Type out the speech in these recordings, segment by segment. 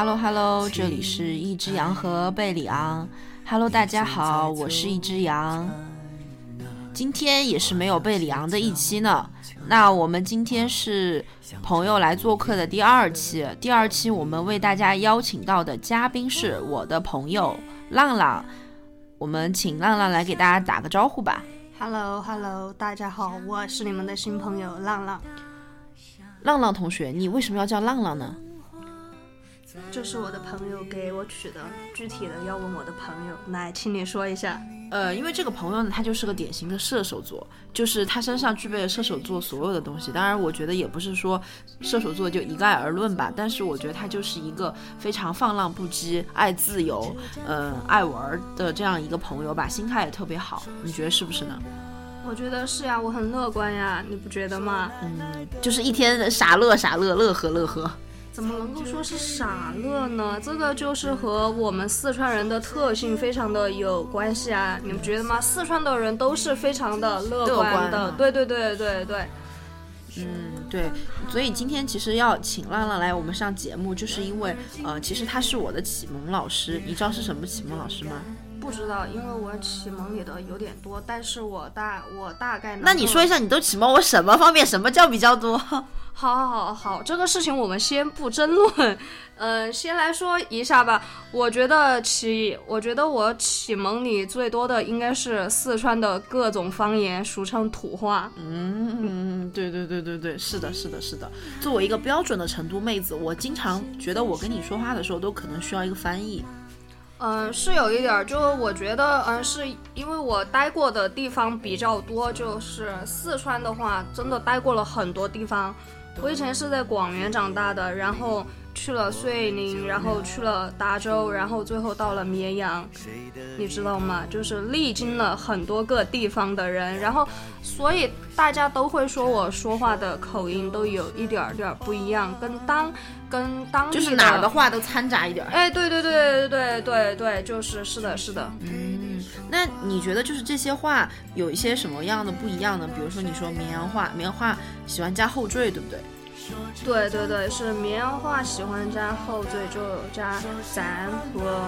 Hello Hello，这里是一只羊和贝里昂。Hello，大家好，我是一只羊。今天也是没有贝里昂的一期呢。那我们今天是朋友来做客的第二期。第二期我们为大家邀请到的嘉宾是我的朋友浪浪。我们请浪浪来给大家打个招呼吧。Hello Hello，大家好，我是你们的新朋友浪浪。浪浪同学，你为什么要叫浪浪呢？这是我的朋友给我取的，具体的要问我的朋友。来，请你说一下。呃，因为这个朋友呢，他就是个典型的射手座，就是他身上具备了射手座所有的东西。当然，我觉得也不是说射手座就一概而论吧，但是我觉得他就是一个非常放浪不羁、爱自由、呃爱玩的这样一个朋友吧，心态也特别好。你觉得是不是呢？我觉得是呀，我很乐观呀，你不觉得吗？嗯，就是一天傻乐傻乐，乐呵乐呵。怎么能够说是傻乐呢？这个就是和我们四川人的特性非常的有关系啊，你们觉得吗？四川的人都是非常的乐乐观的对对对对对。嗯，对，所以今天其实要请浪浪来我们上节目，就是因为呃，其实他是我的启蒙老师，你知道是什么启蒙老师吗？不知道，因为我启蒙你的有点多，但是我大我大概那你说一下，你都启蒙我什么方面？什么叫比较多？好，好，好，好，这个事情我们先不争论，呃，先来说一下吧。我觉得启，我觉得我启蒙你最多的应该是四川的各种方言，俗称土话。嗯，对对对对对，是的，是的，是的。作为一个标准的成都妹子，我经常觉得我跟你说话的时候都可能需要一个翻译。嗯、是有一点儿，就我觉得，嗯、是因为我待过的地方比较多，就是四川的话，真的待过了很多地方。我以前是在广元长大的，然后去了遂宁，然后去了达州，然后最后到了绵阳，你知道吗？就是历经了很多个地方的人，然后所以大家都会说我说话的口音都有一点儿点儿不一样，跟当跟当地就是哪儿的话都掺杂一点儿。哎，对对对对对对，就是是的，是的。嗯，那你觉得就是这些话有一些什么样的不一样呢？比如说你说绵阳话，绵阳话喜欢加后缀，对不对？对对对，是绵阳话喜欢加后缀，就加咱和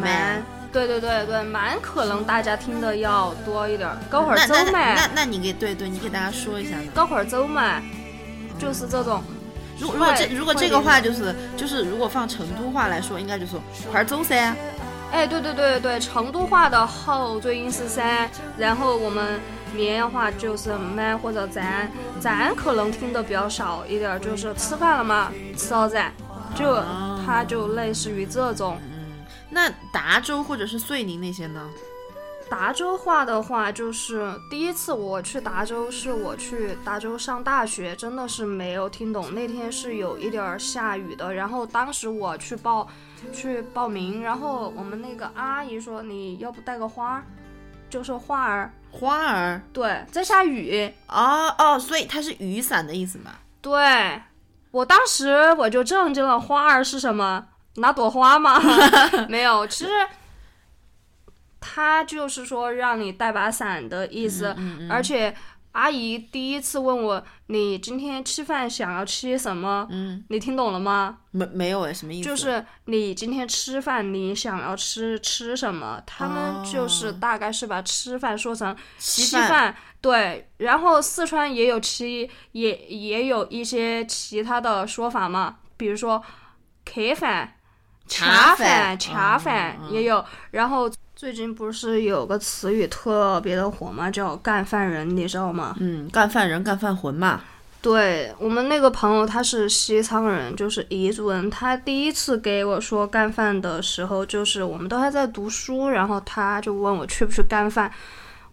蛮。对对对对，蛮可能大家听的要多一点儿。高会儿那那那走嘛，那那你给对对，你给大家说一下呢？高会儿走嘛，就是这种。如果如果这如果这个话就是就是如果放成都话来说，应该就说快点走噻。哎，对对对对，成都话的后缀音是三，然后我们绵阳话就是 “man” 或者咱，咱可能听的比较少一点，就是吃饭了吗？吃了噻，就它就类似于这种。嗯那达州或者是遂宁那些呢？达州话的话，就是第一次我去达州，是我去达州上大学，真的是没有听懂。那天是有一点儿下雨的，然后当时我去报去报名，然后我们那个阿姨说你要不带个花儿，就是花儿。花儿对，在下雨。哦哦，所以它是雨伞的意思嘛？对，我当时我就震惊了，花儿是什么？拿朵花吗？没有，其实他就是说让你带把伞的意思，嗯而且阿姨第一次问我，你今天吃饭想要吃什么？嗯，你听懂了吗？没没有哎，什么意思？就是你今天吃饭，你想要吃吃什么？他们就是哦大概是把吃饭说成稀稀饭，对。然后四川也有其也也有一些其他的说法嘛，比如说客饭、茶饭、饭恰饭也有。然后最近不是有个词语特别的火吗，叫干饭人，你知道吗？嗯，干饭人、干饭魂嘛。对我们那个朋友，他是西昌人，就是彝族人。他第一次给我说干饭的时候，就是我们都还在读书，然后他就问我去不去干饭。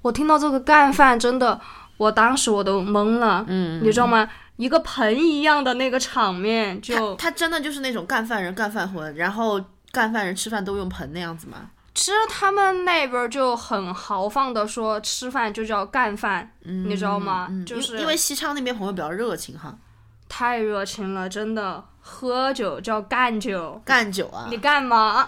我听到这个干饭，真的，我当时我都懵了，嗯，你知道吗？一个盆一样的那个场面，就他真的就是那种干饭人、干饭魂，然后干饭人吃饭都用盆那样子吗？其实他们那边就很豪放的说吃饭就叫干饭，你知道吗？嗯，就是因因为西昌那边朋友比较热情哈，太热情了，真的，喝酒叫干酒，干酒啊你，干嘛？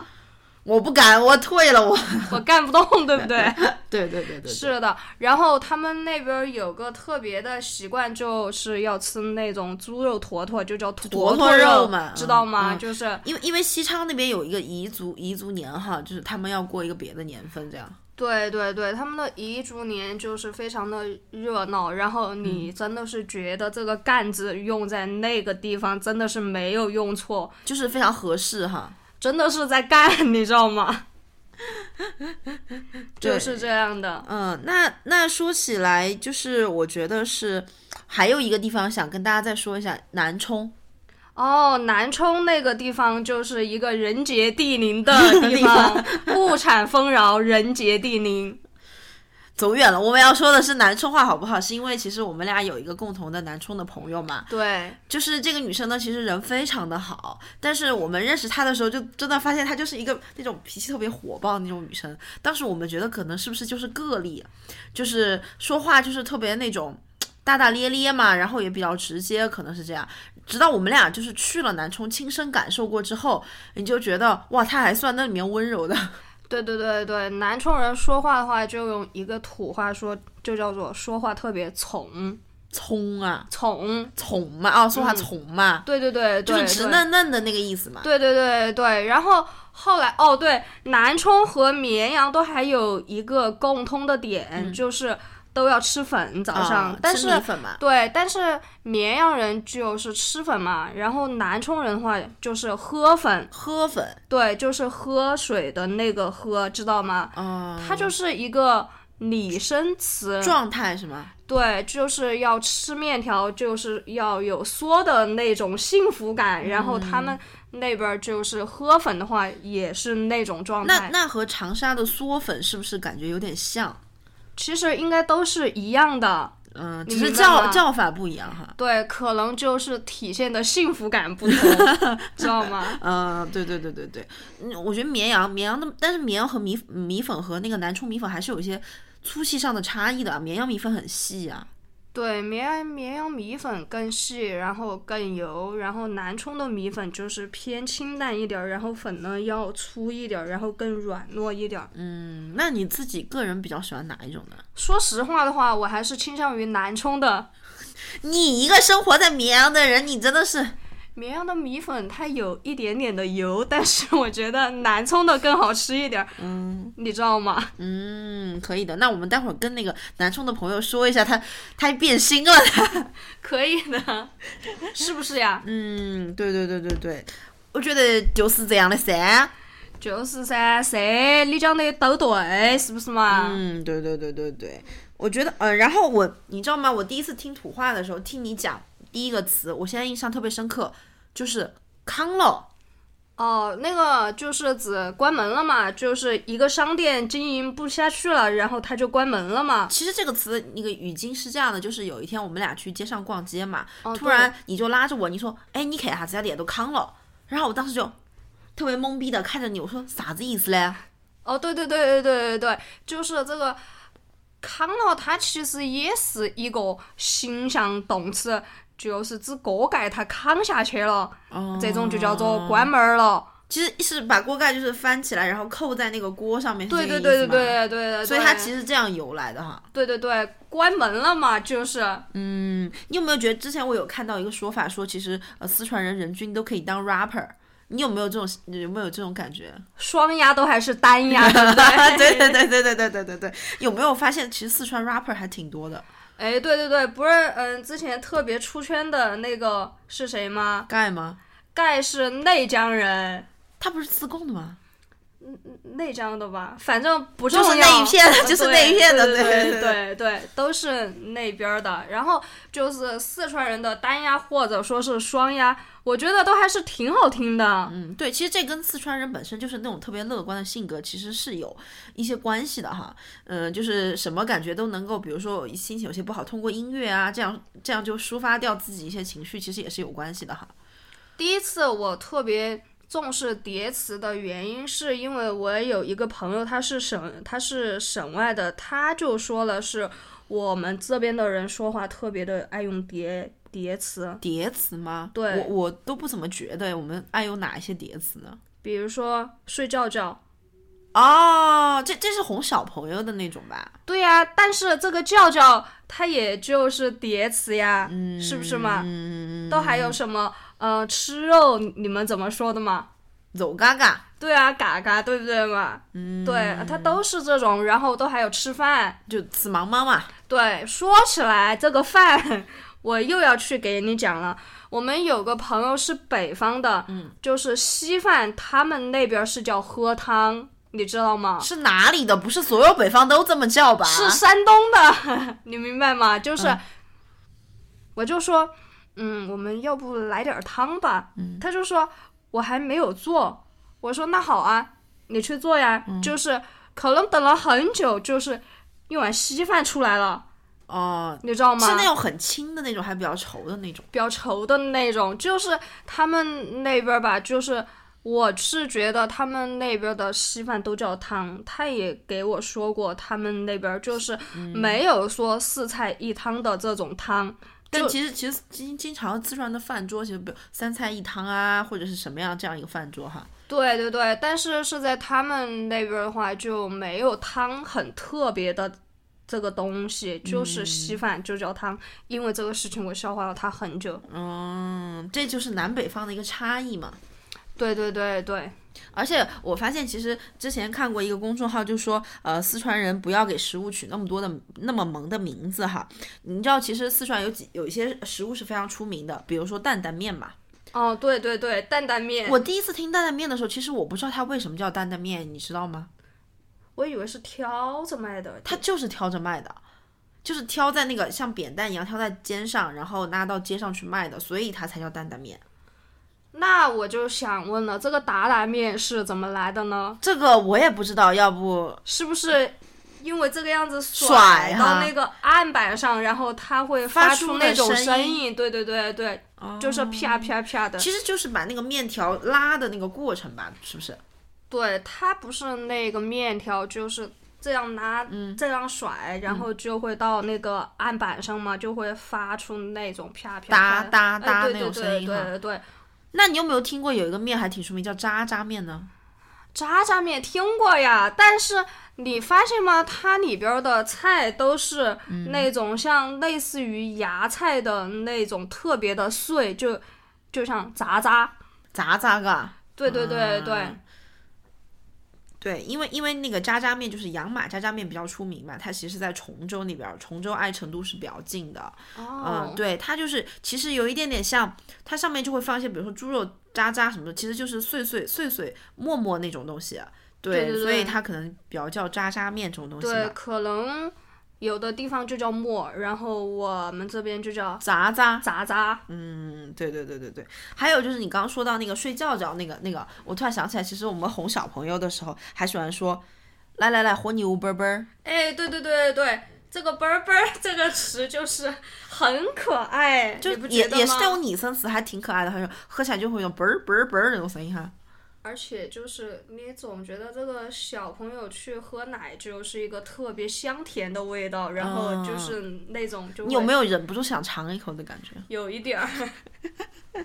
我不敢，我退了，我。我干不动，对不对？对对对对，是的。然后他们那边有个特别的习惯，就是要吃那种猪肉坨坨，就叫坨坨肉嘛，知道吗？就是因为因为西昌那边有一个彝族彝族年哈，就是他们要过一个别的年份，这样。对对对，他们的彝族年就是非常的热闹，然后你真的是觉得这个干字用在那个地方真的是没有用错，就是非常合适哈，真的是在干，你知道吗？就是这样的。嗯，那那说起来，就是我觉得是还有一个地方想跟大家再说一下，南充。哦，南充那个地方就是一个人杰地灵的地方，物产丰饶，人杰地灵。走远了，我们要说的是南充话好不好？是因为其实我们俩有一个共同的南充的朋友嘛。对，就是这个女生呢，其实人非常的好，但是我们认识她的时候，就真的发现她就是一个那种脾气特别火爆的那种女生。当时我们觉得可能是不是就是个例，就是说话就是特别那种大大咧咧嘛，然后也比较直接，可能是这样。直到我们俩就是去了南充，亲身感受过之后，你就觉得哇，她还算那里面温柔的。对对对对，南充人说话的话，就用一个土话说，就叫做说话特别从。葱啊，从从嘛，哦，说话从嘛。对对对，就是直嫩嫩的那个意思嘛。对对对对，然后后来哦，对，南充和绵阳都还有一个共通的点，就是。都要吃粉早上，但是对，但是绵阳人就是吃粉嘛，然后南充人的话就是喝粉，喝粉，对，就是喝水的那个喝，知道吗？嗯，它就是一个拟声词状态是吗？对，就是要吃面条，就是要有嗦的那种幸福感，然后他们那边就是喝粉的话也是那种状态。那那和长沙的嗦粉是不是感觉有点像？其实应该都是一样的，嗯，只是叫叫法不一样哈。对，可能就是体现的幸福感不同，知道吗？嗯，对对对对对，嗯，我觉得绵阳绵阳的，但是绵阳和米米粉和那个南充米粉还是有一些粗细上的差异的，绵阳米粉很细啊。对，绵绵阳米粉更细，然后更油，然后南充的米粉就是偏清淡一点儿，然后粉呢要粗一点儿，然后更软糯一点儿。嗯，那你自己个人比较喜欢哪一种呢？说实话的话，我还是倾向于南充的。你一个生活在绵阳的人，你真的是。绵阳的米粉它有一点点的油，但是我觉得南充的更好吃一点。嗯，你知道吗？嗯，可以的。那我们待会儿跟那个南充的朋友说一下，他他变心了。可以的，是不是呀？嗯，对对对对对，我觉得就是这样的噻。就是噻，噻，你讲的都对，是不是嘛？嗯，对对对对对，我觉得，嗯，然后我，你知道吗？我第一次听土话的时候，听你讲。第一个词，我现在印象特别深刻，就是“康了”。哦，那个就是指关门了嘛，就是一个商店经营不下去了，然后它就关门了嘛。其实这个词那个语境是这样的，就是有一天我们俩去街上逛街嘛，突然你就拉着我，你说：“哎，你看下这家店都康了。”然后我当时就特别懵逼的看着你，我说：“啥子意思嘞？”哦，对对对对对对对，就是这个“康了”，它其实也是一个形象动词。就是指锅盖它扛下去了，哦这种就叫做关门了。其实是把锅盖就是翻起来，然后扣在那个锅上面。对对对对对对对。所以它其实这样由来的哈。对对对，关门了嘛，就是。嗯，你有没有觉得之前我有看到一个说法，说其实呃四川人人均都可以当 rapper？你有没有这种有没有这种感觉？双压都还是单押？对对 对对对对对对对。有没有发现其实四川 rapper 还挺多的？哎，对对对，不是，嗯，之前特别出圈的那个是谁吗？盖吗？盖是内江人，他不是自贡的吗？内江的吧，反正不重要。就是那一片，就是那一片的，对对对对，都是那边的。然后就是四川人的单押或者说是双押，我觉得都还是挺好听的。嗯，对，其实这跟四川人本身就是那种特别乐观的性格，其实是有一些关系的哈。嗯，就是什么感觉都能够，比如说心情有些不好，通过音乐啊，这样这样就抒发掉自己一些情绪，其实也是有关系的哈。第一次我特别。重视叠词的原因是因为我有一个朋友，他是省他是省外的，他就说了是我们这边的人说话特别的爱用叠叠词。叠词吗？对，我我都不怎么觉得我们爱用哪一些叠词呢？比如说睡觉觉，哦，这这是哄小朋友的那种吧？对呀、但是这个叫叫它也就是叠词呀，是不是嘛？嗯，都还有什么呃吃肉，你们怎么说的嘛？肉嘎嘎，对啊，嘎嘎，对不对嘛？嗯，对，它都是这种，然后都还有吃饭。就吃忙忙嘛。对，说起来这个饭，我又要去给你讲了。我们有个朋友是北方的，嗯，就是稀饭，他们那边是叫喝汤，你知道吗？是哪里的？不是所有北方都这么叫吧？是山东的，你明白吗？就是，嗯我就说，嗯，我们要不来点汤吧？嗯他就说我还没有做，我说那好啊，你去做呀。嗯就是可能等了很久，就是一碗稀饭出来了，哦，你知道吗？是那种很轻的那种，还比较稠的那种。比较稠的那种，就是他们那边儿吧，就是我是觉得他们那边儿的稀饭都叫汤，他也给我说过，他们那边儿就是没有说四菜一汤的这种汤。就但其实其实经经常四川的饭桌，其实比如三菜一汤啊，或者是什么样这样一个饭桌哈。对对对，但是是在他们那边儿的话就没有汤很特别的这个东西，就是稀饭就叫汤。因为这个事情我消化了它很久。嗯，这就是南北方的一个差异嘛。对对对对，而且我发现，其实之前看过一个公众号，就说，呃，四川人不要给食物取那么多的那么萌的名字哈。你知道，其实四川有几有一些食物是非常出名的，比如说担担面嘛。哦对对对，担担面。我第一次听担担面的时候，其实我不知道它为什么叫担担面，你知道吗？我以为是挑着卖的，它就是挑着卖的，就是挑在那个像扁担一样挑在肩上，然后拉到街上去卖的，所以它才叫担担面。那我就想问了，这个打打面是怎么来的呢？这个我也不知道，要不是不是因为这个样子甩到那个案板上，然后它会发出那种声音？对对对对，就是啪啪啪的。其实就是把那个面条拉的那个过程吧，是不是？对，它不是那个面条，就是这样拉，嗯这样甩，然后就会到那个案板上嘛，就会发出那种啪啪哒啪哒哒哎、对那种声音对对对。那你有没有听过有一个面还挺出名，叫渣渣面呢？渣渣面听过呀，但是你发现吗？它里边儿的菜都是嗯那种像类似于芽菜的那种特别的碎，就就像渣渣。渣渣个。对对对对，嗯对，因为因为那个渣渣面就是养马渣渣面比较出名嘛，它其实在崇州那边儿，崇州挨成都是比较近的。哦嗯，，对，它就是其实有一点点像，它上面就会放一些，比如说猪肉渣渣什么的，其实就是碎碎碎碎沫沫那种东西。对，对对所以它可能比较叫渣渣面这种东西对，可能有的地方就叫沫，然后我们这边就叫渣渣，渣渣。嗯，对对对对对，还有就是你刚刚说到那个睡觉觉那个那个，我突然想起来，其实我们哄小朋友的时候还喜欢说，来来来，和牛啵啵儿，哎，对对对对对，这个啵儿啵儿这个词就是很可爱，就也也是那种拟声词，还挺可爱的，好像喝起来就会有啵儿啵儿啵儿那种声音哈。而且就是你总觉得这个小朋友去喝奶就是一个特别香甜的味道，然后就是那种就你有没有有忍不住想尝一口的感觉？有一点儿？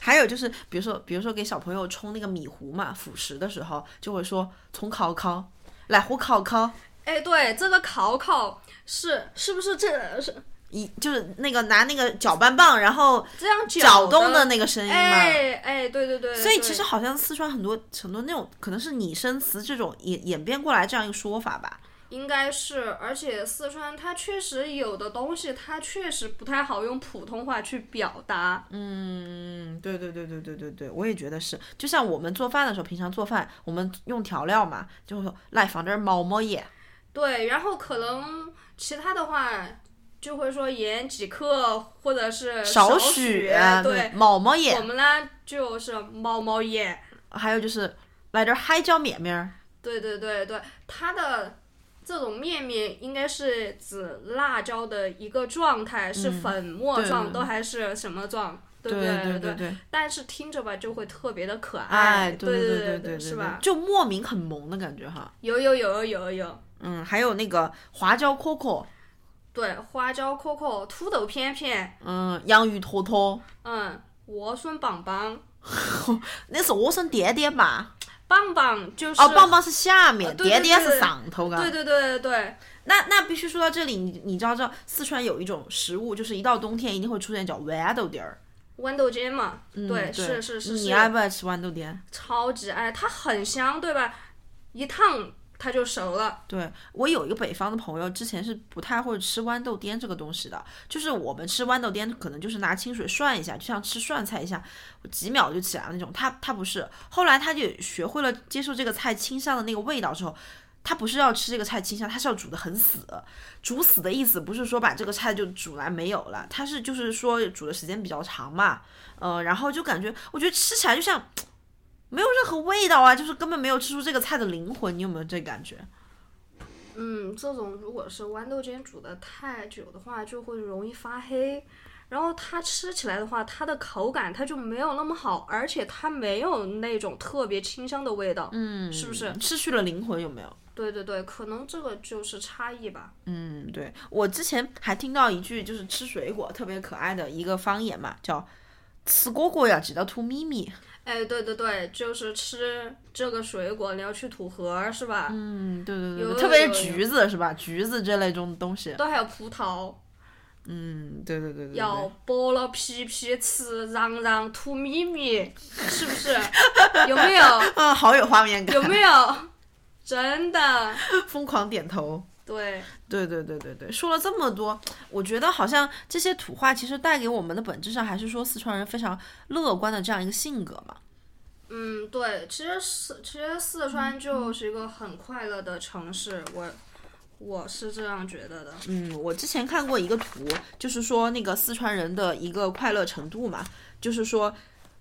还有就是，比如说，比如说给小朋友冲那个米糊嘛，辅食的时候，就会说从烤烤，来壶烤烤，哎，对，这个烤烤是是不是这是一就是那个拿那个搅拌棒，然后这样搅动的的那个声音嘛。哎哎，对对对，所以其实好像四川很多很多那种可能是拟声词这种演演变过来这样一个说法吧。应该是，而且四川它确实有的东西，它确实不太好用普通话去表达。嗯，对对对对对对对，我也觉得是。就像我们做饭的时候，平常做饭我们用调料嘛，就会说来放点儿毛毛盐。对，然后可能其他的话就会说盐几克，或者是少许。许对，毛毛盐我，们呢就是毛毛盐。还有就是来点儿海椒面面儿。对对对对，它的这种面面应该是指辣椒的一个状态，是粉末状，都还是什么状？对不对对对对，但是听着吧，就会特别的可爱，哎，对对对对对，是吧？就莫名很萌的感觉哈。有有有有有，嗯，还有那个花椒可可，对，花椒可可、土豆片片，嗯，洋芋坨坨，嗯，莴笋棒棒，那是莴笋点点吧？棒棒就是哦，棒棒是下面，对叠叠是上头的。对对对对对，那那必须说到这里，你你知道知道四川有一种食物，就是一到冬天一定会出现叫豌豆丁儿。豌豆尖嘛，嗯对，是是是是，你爱不爱吃豌豆丁？超级爱，它很香，对吧？一烫它就熟了。对我有一个北方的朋友，之前是不太会吃豌豆颠这个东西的，就是我们吃豌豆颠可能就是拿清水涮一下，就像吃涮菜一样，几秒就起来了那种。他他不是，后来他就学会了接受这个菜清香的那个味道之后。他不是要吃这个菜清香，他是要煮的很死。煮死的意思不是说把这个菜就煮来没有了，他是就是说煮的时间比较长嘛，呃，然后就感觉我觉得吃起来就像没有任何味道啊，就是根本没有吃出这个菜的灵魂。你有没有这感觉？嗯，这种如果是豌豆尖煮的太久的话，就会容易发黑。然后它吃起来的话，它的口感它就没有那么好，而且它没有那种特别清香的味道。嗯，是不是？失去了灵魂有没有？对对对，可能这个就是差异吧。嗯，对我之前还听到一句就是吃水果特别可爱的一个方言嘛，叫“吃果果要记得吐咪咪哎，对对对，就是吃这个水果，你要去吐核，是吧？”。嗯，对对对，特别是橘子是吧？橘子这类中东西。都还有葡萄，嗯，对对对对对。要剥了皮皮吃，瓤瓤吐咪咪，是不是？有没有？嗯，好有画面感，有没有？真的，疯狂点头。对，对对对对对，说了这么多，我觉得好像这些土话其实带给我们的本质上还是说四川人非常乐观的这样一个性格嘛。嗯，对，其实四其实四川就是一个很快乐的城市，我我是这样觉得的。嗯，我之前看过一个图，就是说那个四川人的一个快乐程度嘛，就是说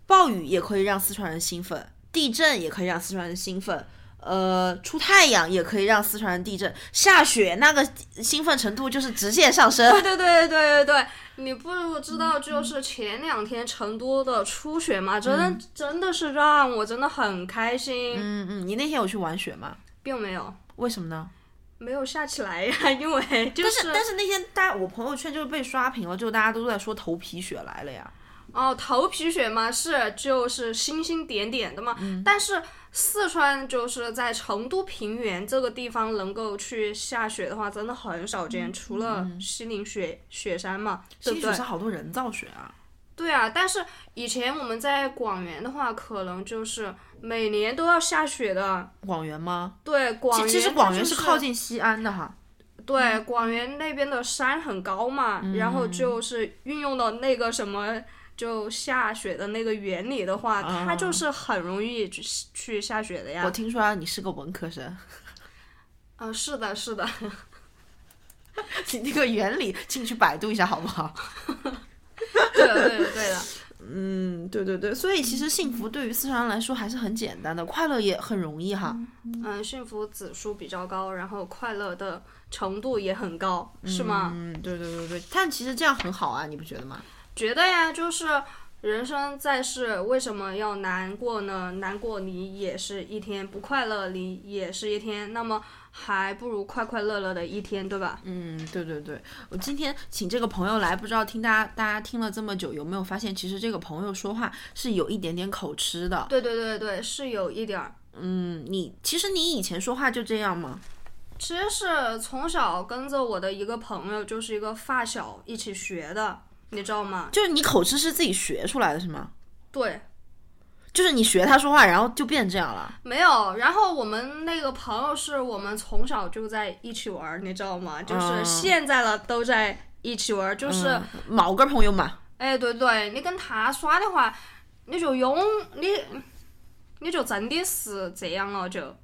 暴雨也可以让四川人兴奋，地震也可以让四川人兴奋。呃，出太阳也可以让四川人地震，下雪那个兴奋程度就是直线上升。对 对对对对对，你不知道，就是前两天成都的初雪嘛，真的、真的是让我真的很开心，嗯嗯，你那天有去玩雪吗？并没有为什么呢？没有下起来呀，因为就但是但是那天大家我朋友圈就是被刷屏了，就大家都在说头皮雪来了呀。哦，头皮雪嘛是就是星星点点的嘛，但是四川就是在成都平原这个地方能够去下雪的话，真的很少见，除了西岭雪雪山嘛，对不对西雪？是好多人造雪啊。对啊，但是以前我们在广元的话，可能就是每年都要下雪的。广元吗？对，广元其其实广元是靠近西安的哈。对，广元那边的山很高嘛，然后就是运用的那个什么，就下雪的那个原理的话，它就是很容易去去下雪的呀我。听说你是个文科生，啊、是的，是的，你那个原理进去百度一下好不好？对的，对的，对的。嗯，对对对，所以其实幸福对于四川人来说还是很简单的，快乐也很容易哈。嗯，幸福指数比较高，然后快乐的程度也很高，是吗？嗯，对对对对，但其实这样很好啊，你不觉得吗？觉得呀，就是人生在世，为什么要难过呢？难过你也是一天，不快乐你也是一天，那么还不如快快乐乐的一天，对吧？嗯，对对对，我今天请这个朋友来，不知道听大家大家听了这么久，有没有发现其实这个朋友说话是有一点点口吃的。对对对对，是有一点儿。嗯，你其实你以前说话就这样吗？其实是从小跟着我的一个朋友，就是一个发小一起学的，你知道吗？就是你口吃是自己学出来的是吗？对，就是你学他说话，然后就变这样了。没有。然后我们那个朋友是我们从小就在一起玩儿，你知道吗？就是嗯现在了都在一起玩儿，就是。嗯某个朋友嘛，哎，对对，你跟他耍的话，你就用你，你就真的是这样了就，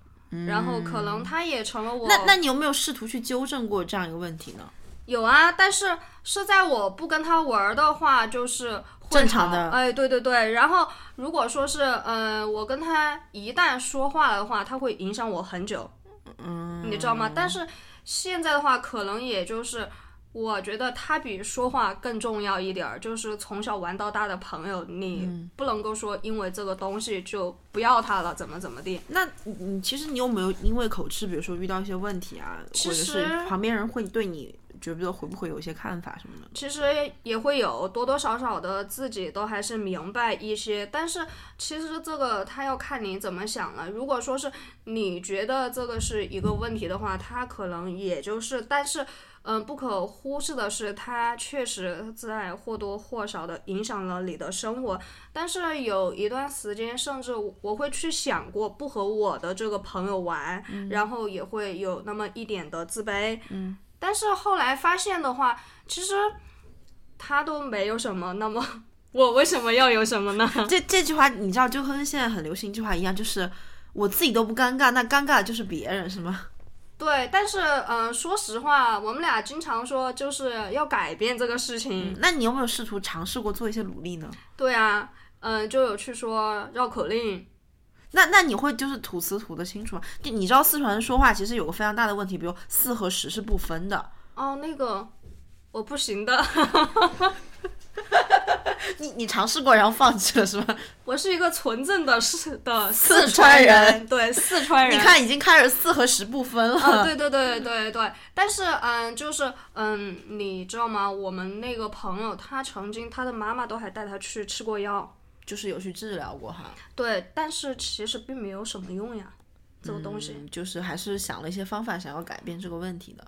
然后可能他也成了我。嗯那那你有没有试图去纠正过这样一个问题呢？有啊，但是是在我不跟他玩儿的话，就是正常的好哎，对对对。然后如果说是，嗯、我跟他一旦说话的话，他会影响我很久，嗯，你知道吗？但是现在的话，可能也就是。我觉得他比说话更重要一点儿，就是从小玩到大的朋友，你嗯不能够说因为这个东西就不要他了，怎么怎么地。那你其实你有没有因为口吃，比如说遇到一些问题啊，或者是旁边人会对你觉不觉得会不会有一些看法什么的？其实也会有多多少少的自己都还是明白一些，但是其实这个他要看你怎么想了。如果说是你觉得这个是一个问题的话，他可能也就是，但是。嗯，不可忽视的是，他确实在或多或少的影响了你的生活。但是有一段时间，甚至我会去想过不和我的这个朋友玩，然后也会有那么一点的自卑。嗯，但是后来发现的话，其实他都没有什么，那么我为什么要有什么呢？这这句话你知道，就跟现在很流行一句话一样，就是我自己都不尴尬，那尴尬的就是别人，是吗？对，但是嗯、呃说实话，我们俩经常说就是要改变这个事情。那你有没有试图尝试过做一些努力呢？对啊，嗯、就有去说绕口令。那那你会就是吐词吐得清楚吗？就你知道四川人说话其实有个非常大的问题，比如四和十是不分的。哦，那个我不行的，你你尝试过然后放弃了是吗？我是一个纯正的四的四川川人对四川人。你看已经开始四和十不分了。啊，对对对对对，但是嗯，就是嗯，你知道吗？我们那个朋友，他曾经他的妈妈都还带他去吃过药，就是有去治疗过哈，对，但是其实并没有什么用呀，这个东西。嗯就是还是想了一些方法，想要改变这个问题的。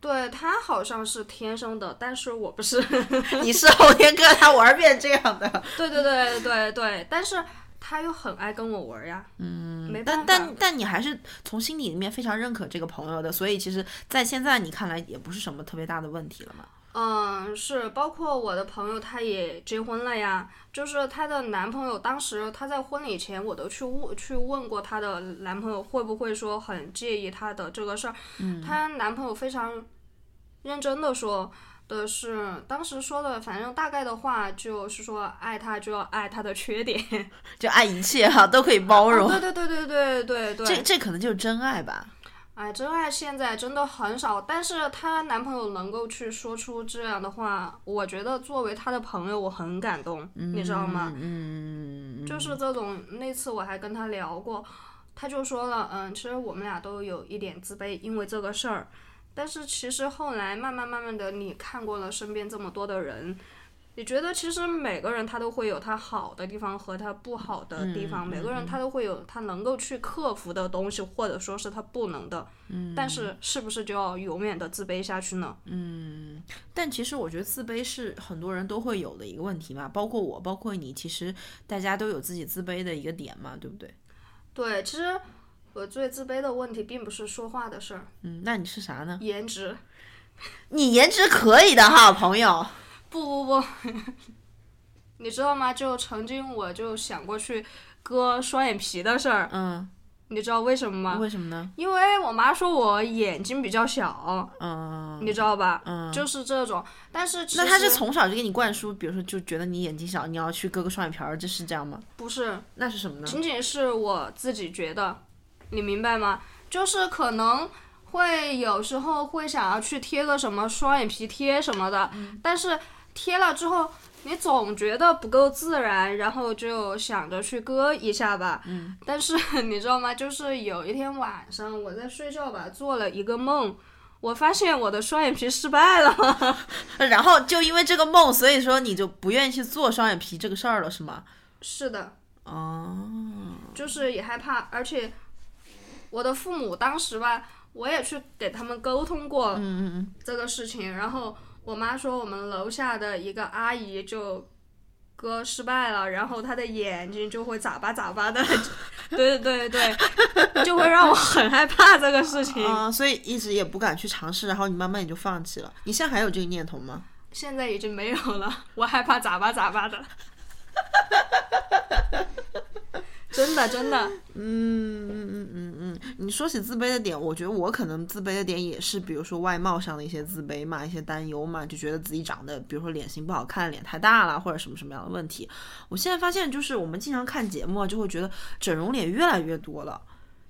对他好像是天生的，但是我不是。你是后天跟他玩变这样的，对对对对对，但是他又很爱跟我玩呀。嗯，没办法。但但但你还是从心底里面非常认可这个朋友的，所以其实，在现在你看来也不是什么特别大的问题了嘛。嗯，是，包括我的朋友，她也结婚了呀。就是她的男朋友，当时她在婚礼前，我都去问去问过她的男朋友，会不会说很介意她的这个事儿。嗯，她男朋友非常认真的说的是，当时说的，反正大概的话就是说，爱她就要爱她的缺点，就爱一切哈，都可以包容。对对对对对对对。这这可能就是真爱吧。哎，真爱现在真的很少，但是她男朋友能够去说出这样的话，我觉得作为她的朋友，我很感动，你知道吗？嗯，就是这种，那次我还跟她聊过，她就说了，嗯，其实我们俩都有一点自卑，因为这个事儿。但是其实后来慢慢慢慢的，你看过了身边这么多的人，你觉得其实每个人他都会有他好的地方和他不好的地方，每个人他都会有他能够去克服的东西，或者说是他不能的。嗯。但是是不是就要永远的自卑下去呢？嗯但其实我觉得自卑是很多人都会有的一个问题嘛，包括我，包括你，其实大家都有自己自卑的一个点嘛，对不对？对，其实我最自卑的问题并不是说话的事儿，嗯，那你是啥呢？颜值。你颜值可以的哈，朋友。不不不，你知道吗？就曾经我就想过去割双眼皮的事儿，嗯，你知道为什么吗？为什么呢？因为我妈说我眼睛比较小，嗯，你知道吧？嗯就是这种。但是那他是从小就给你灌输，比如说就觉得你眼睛小，你要去割个双眼皮儿，这是这样吗？不是，那是什么呢？仅仅是我自己觉得，你明白吗？就是可能会有时候会想要去贴个什么双眼皮贴什么的，但是贴了之后，你总觉得不够自然，然后就想着去割一下吧。嗯。但是你知道吗？就是有一天晚上我在睡觉吧，做了一个梦。我发现我的双眼皮失败了，然后就因为这个梦，所以说你就不愿意去做双眼皮这个事儿了，是吗？是的，哦，就是也害怕，而且我的父母当时吧，我也去给他们沟通过嗯嗯这个事情，然后我妈说我们楼下的一个阿姨就割失败了，然后她的眼睛就会眨巴眨巴的，对对对对，就会让我很害怕这个事情。啊、所以一直也不敢去尝试，然后你慢慢也就放弃了。你现在还有这个念头吗？现在已经没有了，我害怕眨巴眨巴的。真的真的，嗯嗯嗯嗯嗯，你说起自卑的点，我觉得我可能自卑的点也是，比如说外貌上的一些自卑嘛，一些担忧嘛，就觉得自己长得，比如说脸型不好看，脸太大了，或者什么什么样的问题。我现在发现，就是我们经常看节目啊，就会觉得整容脸越来越多了。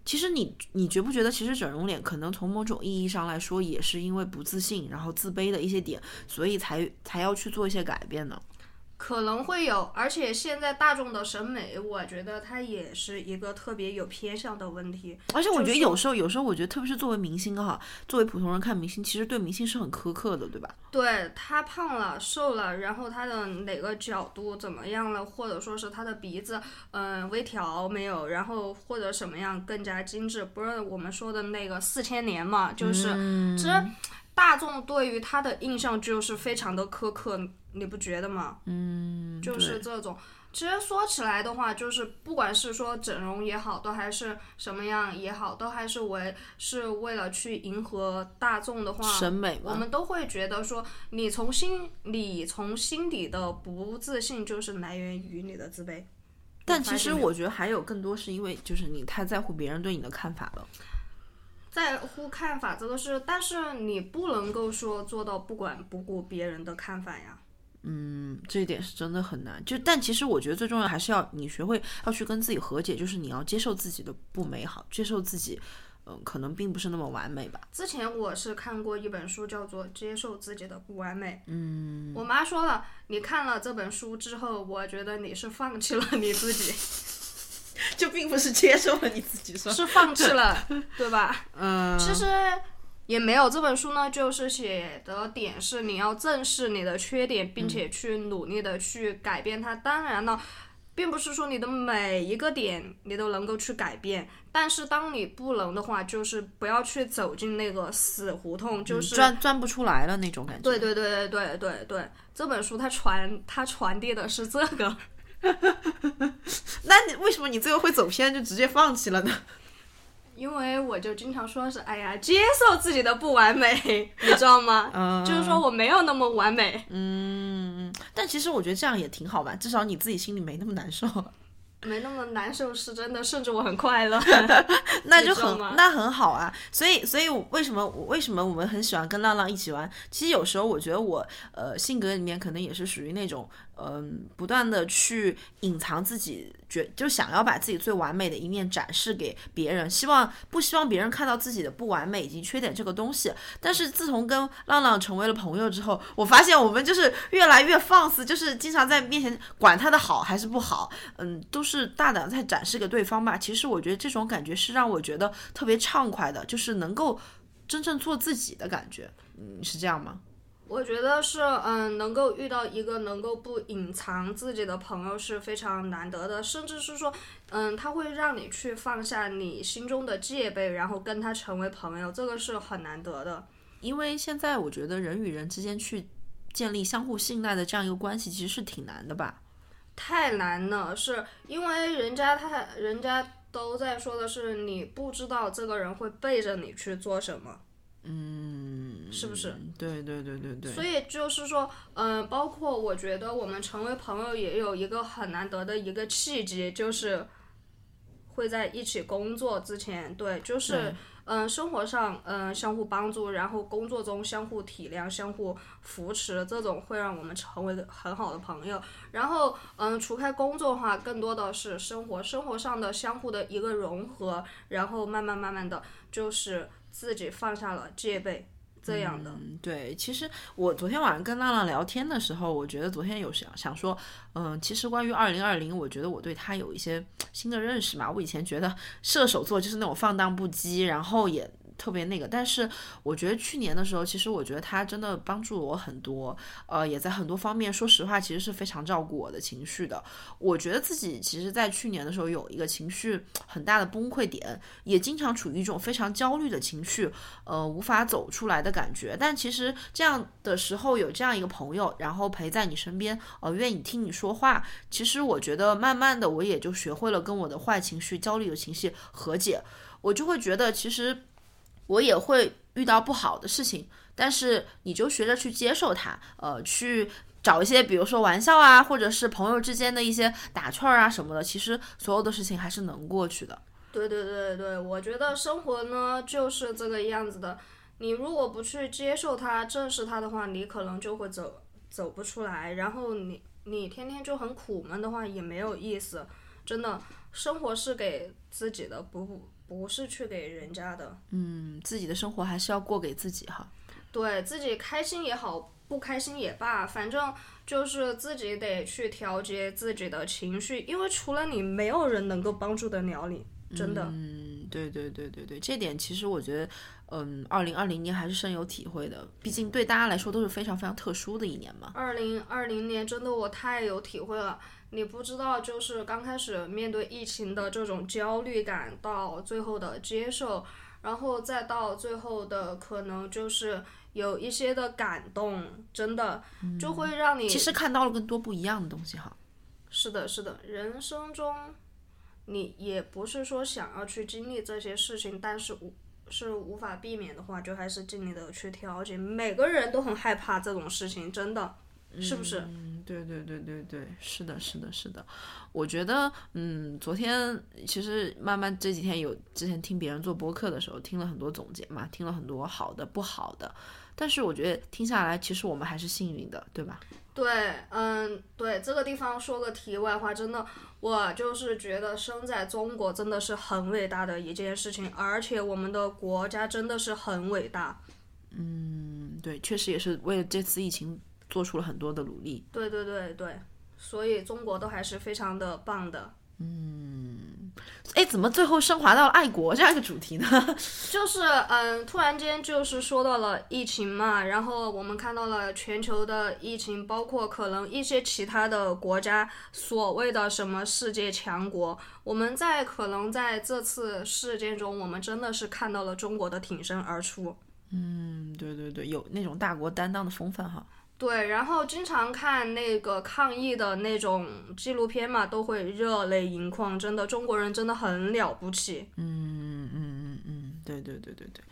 其实你你觉不觉得，其实整容脸可能从某种意义上来说，也是因为不自信，然后自卑的一些点，所以才才要去做一些改变呢？可能会有，而且现在大众的审美，我觉得它也是一个特别有偏向的问题。而且我觉得有时候，有时候我觉得，特别是作为明星哈，作为普通人看明星，其实对明星是很苛刻的，对吧？对他胖了、瘦了，然后他的哪个角度怎么样了，或者说是他的鼻子，嗯，微调没有，然后或者什么样更加精致，不是我们说的那个四千年嘛，就是其实大众对于他的印象就是非常的苛刻。你不觉得吗？嗯，就是这种。其实说起来的话，就是不管是说整容也好，都还是什么样也好，都还是为是为了去迎合大众的话，审美我们都会觉得说，你从心里从心底的不自信，就是来源于你的自卑。但其实我觉得还有更多是因为，就是你太在乎别人对你的看法了。在乎看法这个是，但是你不能够说做到不管不顾别人的看法呀。嗯，这一点是真的很难。就但其实我觉得最重要还是要你学会要去跟自己和解，就是你要接受自己的不美好，接受自己，嗯，可能并不是那么完美吧。之前我是看过一本书，叫做《接受自己的不完美》。嗯，我妈说了，你看了这本书之后，我觉得你是放弃了你自己，就并不是接受了你自己，是放弃了，对吧？嗯，其实。也没有这本书呢，就是写的点是你要正视你的缺点，并且去努力的去改变它。当然了，并不是说你的每一个点你都能够去改变，但是当你不能的话，就是不要去走进那个死胡同，就是钻钻不出来了那种感觉。对对对对对对对，这本书它传它传递的是这个。那你为什么你最后会走偏，就直接放弃了呢？因为我就经常说是，哎呀，接受自己的不完美，你知道吗？嗯，就是说我没有那么完美。嗯，但其实我觉得这样也挺好吧，至少你自己心里没那么难受。没那么难受是真的，甚至我很快乐。那就很那很好啊。所以，所以为什么为什么我们很喜欢跟浪浪一起玩？其实有时候我觉得我呃性格里面可能也是属于那种。嗯，不断的去隐藏自己，觉就想要把自己最完美的一面展示给别人，希望不希望别人看到自己的不完美以及缺点这个东西。但是自从跟浪浪成为了朋友之后，我发现我们就是越来越放肆，就是经常在面前管他的好还是不好，嗯，都是大胆在展示给对方吧。其实我觉得这种感觉是让我觉得特别畅快的，就是能够真正做自己的感觉。嗯，是这样吗？我觉得是，嗯，能够遇到一个能够不隐藏自己的朋友是非常难得的，甚至是说，嗯，他会让你去放下你心中的戒备，然后跟他成为朋友，这个是很难得的。因为现在我觉得人与人之间去建立相互信赖的这样一个关系，其实是挺难的吧？太难了，是因为人家他人家都在说的是，你不知道这个人会背着你去做什么。嗯，是不是？对对对对对。所以就是说，嗯，包括我觉得我们成为朋友也有一个很难得的一个契机，就是会在一起工作之前，对，就是嗯，生活上嗯相互帮助，然后工作中相互体谅、相互扶持，这种会让我们成为很好的朋友。然后嗯，除开工作的话，更多的是生活，生活上的相互的一个融合，然后慢慢慢慢的就是。自己放下了戒备，这样的。对，其实我昨天晚上跟浪浪聊天的时候，我觉得昨天有想想说，嗯，其实关于二零二零，我觉得我对他有一些新的认识嘛。我以前觉得射手座就是那种放荡不羁，然后也。特别那个，但是我觉得去年的时候，其实我觉得他真的帮助了我很多，呃，也在很多方面，说实话，其实是非常照顾我的情绪的。我觉得自己其实，在去年的时候有一个情绪很大的崩溃点，也经常处于一种非常焦虑的情绪，呃，无法走出来的感觉。但其实这样的时候，有这样一个朋友，然后陪在你身边，呃，愿意听你说话，其实我觉得慢慢的，我也就学会了跟我的坏情绪、焦虑的情绪和解。我就会觉得，其实。我也会遇到不好的事情，但是你就学着去接受它，呃，去找一些，比如说玩笑啊，或者是朋友之间的一些打趣儿啊什么的，其实所有的事情还是能过去的。对对对对，我觉得生活呢就是这个样子的。你如果不去接受它、正视它的话，你可能就会走走不出来。然后你你天天就很苦闷的话，也没有意思。真的，生活是给自己的，不不。不是去给人家的，嗯，自己的生活还是要过给自己哈。对自己开心也好，不开心也罢，反正就是自己得去调节自己的情绪，因为除了你，没有人能够帮助得了你，真的。嗯，对对对对对，这点其实我觉得，嗯，二零二零年还是深有体会的，毕竟对大家来说都是非常非常特殊的一年嘛。二零二零年真的我太有体会了，你不知道，就是刚开始面对疫情的这种焦虑感，到最后的接受，然后再到最后的可能就是。有一些的感动，真的就会让你其实看到了更多不一样的东西哈。是的，是的，人生中你也不是说想要去经历这些事情，但是无是无法避免的话，就还是尽力的去调节。每个人都很害怕这种事情，真的。是不是？嗯，对对对对对，是的，是的，是的。我觉得，嗯，昨天其实慢慢这几天有之前听别人做播客的时候，听了很多总结嘛，听了很多好的、不好的。但是我觉得听下来，其实我们还是幸运的，对吧？对，嗯，对，这个地方说个题外话，真的，我就是觉得生在中国真的是很伟大的一件事情，而且我们的国家真的是很伟大。嗯，对，确实也是为了这次疫情。做出了很多的努力，对对对对，所以中国都还是非常的棒的。嗯，哎，怎么最后升华到了爱国这样一个主题呢？就是嗯，突然间就是说到了疫情嘛，然后我们看到了全球的疫情，包括可能一些其他的国家所谓的什么世界强国，我们在可能在这次事件中，我们真的是看到了中国的挺身而出。嗯，对对对，有那种大国担当的风范哈。对，然后经常看那个抗疫的那种纪录片嘛，都会热泪盈眶。真的，中国人真的很了不起。嗯嗯嗯嗯，对对对对对。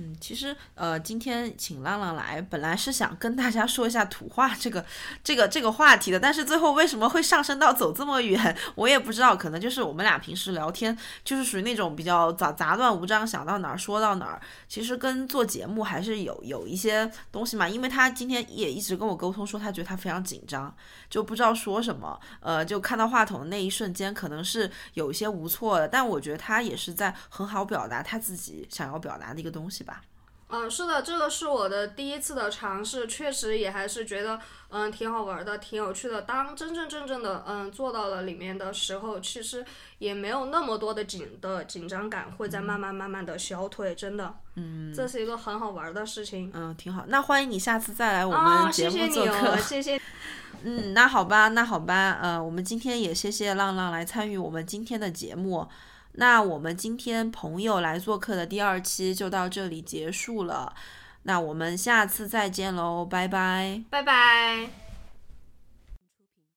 嗯，其实呃，今天请浪浪来，本来是想跟大家说一下土话这个这个这个话题的，但是最后为什么会上升到走这么远，我也不知道，可能就是我们俩平时聊天就是属于那种比较杂杂乱无章，想到哪儿说到哪儿。其实跟做节目还是有有一些东西嘛，因为他今天也一直跟我沟通说，他觉得他非常紧张，就不知道说什么，呃，就看到话筒的那一瞬间，可能是有一些无措的，但我觉得他也是在很好表达他自己想要表达的一个东西。吧，嗯，是的，这个是我的第一次的尝试，确实也还是觉得，嗯，挺好玩的，挺有趣的。当真真正正的，嗯，做到了里面的时候，其实也没有那么多的紧的紧张感，会在慢慢慢慢的消退，真的，嗯，这是一个很好玩的事情，嗯，挺好。那欢迎你下次再来我们节目做客，谢谢。嗯，那好吧，那好吧，呃，我们今天也谢谢浪浪来参与我们今天的节目。那我们今天朋友来做客的第二期就到这里结束了，那我们下次再见喽，拜拜，拜拜。